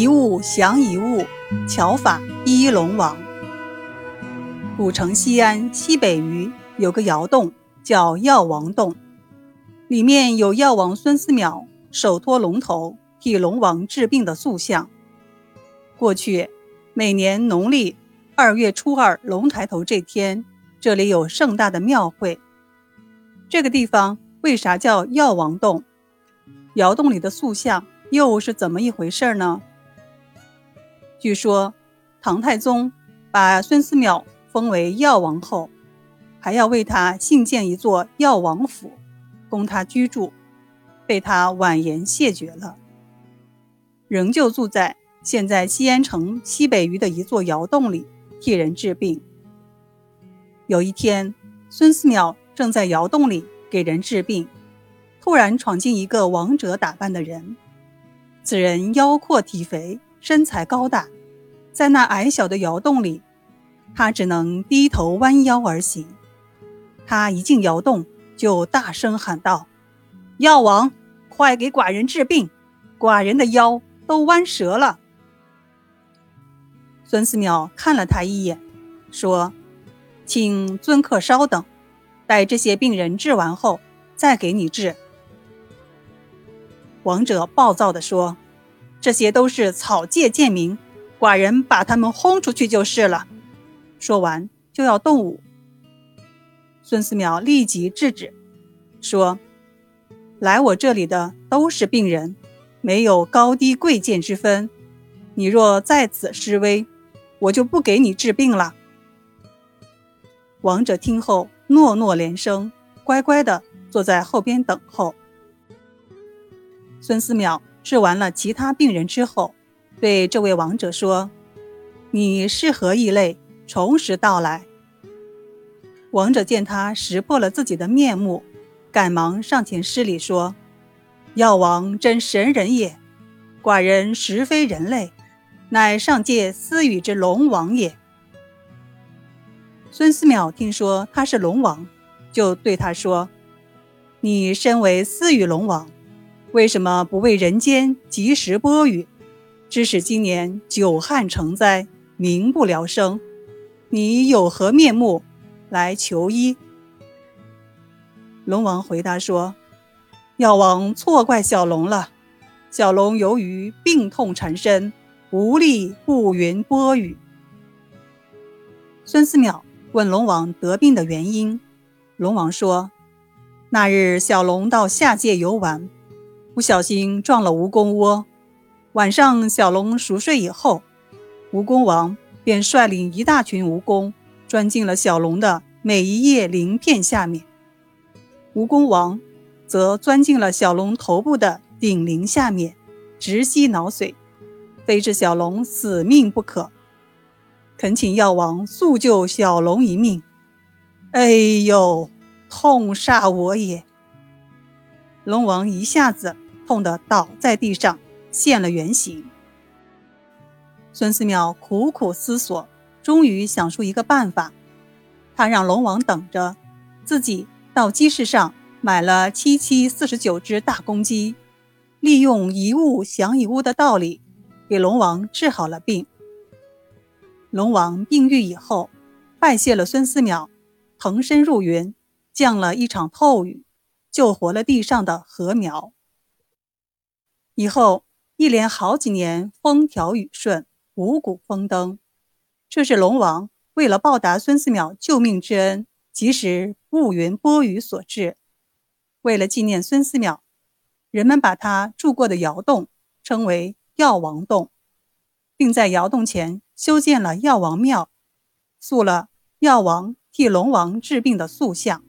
一物降一物，巧法依龙王。古城西安西北隅有个窑洞，叫药王洞，里面有药王孙思邈手托龙头替龙王治病的塑像。过去每年农历二月初二龙抬头这天，这里有盛大的庙会。这个地方为啥叫药王洞？窑洞里的塑像又是怎么一回事呢？据说唐太宗把孙思邈。封为药王后，还要为他兴建一座药王府，供他居住，被他婉言谢绝了。仍旧住在现在西安城西北隅的一座窑洞里，替人治病。有一天，孙思邈正在窑洞里给人治病，突然闯进一个王者打扮的人。此人腰阔体肥，身材高大，在那矮小的窑洞里。他只能低头弯腰而行。他一进窑洞，就大声喊道：“药王，快给寡人治病！寡人的腰都弯折了。”孙思邈看了他一眼，说：“请尊客稍等，待这些病人治完后，再给你治。”王者暴躁地说：“这些都是草芥贱民，寡人把他们轰出去就是了。”说完就要动武，孙思邈立即制止，说：“来我这里的都是病人，没有高低贵贱之分。你若在此示威，我就不给你治病了。”王者听后诺诺连声，乖乖的坐在后边等候。孙思邈治完了其他病人之后，对这位王者说：“你是何异类？”重拾到来，王者见他识破了自己的面目，赶忙上前施礼说：“药王真神人也，寡人实非人类，乃上界私语之龙王也。”孙思邈听说他是龙王，就对他说：“你身为私语龙王，为什么不为人间及时播雨，致使今年久旱成灾，民不聊生？”你有何面目来求医？龙王回答说：“药王错怪小龙了。小龙由于病痛缠身，无力布云播雨。”孙思邈问龙王得病的原因，龙王说：“那日小龙到下界游玩，不小心撞了蜈蚣窝。晚上小龙熟睡以后，蜈蚣王。”便率领一大群蜈蚣钻进了小龙的每一叶鳞片下面，蜈蚣王则钻进了小龙头部的顶鳞下面，直吸脑髓，非致小龙死命不可。恳请药王速救小龙一命！哎呦，痛煞我也！龙王一下子痛的倒在地上，现了原形。孙思邈苦苦思索，终于想出一个办法。他让龙王等着，自己到鸡市上买了七七四十九只大公鸡，利用一物降一物的道理，给龙王治好了病。龙王病愈以后，拜谢了孙思邈，腾身入云，降了一场透雨，救活了地上的禾苗。以后一连好几年，风调雨顺。五谷丰登，这是龙王为了报答孙思邈救命之恩，及时布云播雨所致。为了纪念孙思邈，人们把他住过的窑洞称为药王洞，并在窑洞前修建了药王庙，塑了药王替龙王治病的塑像。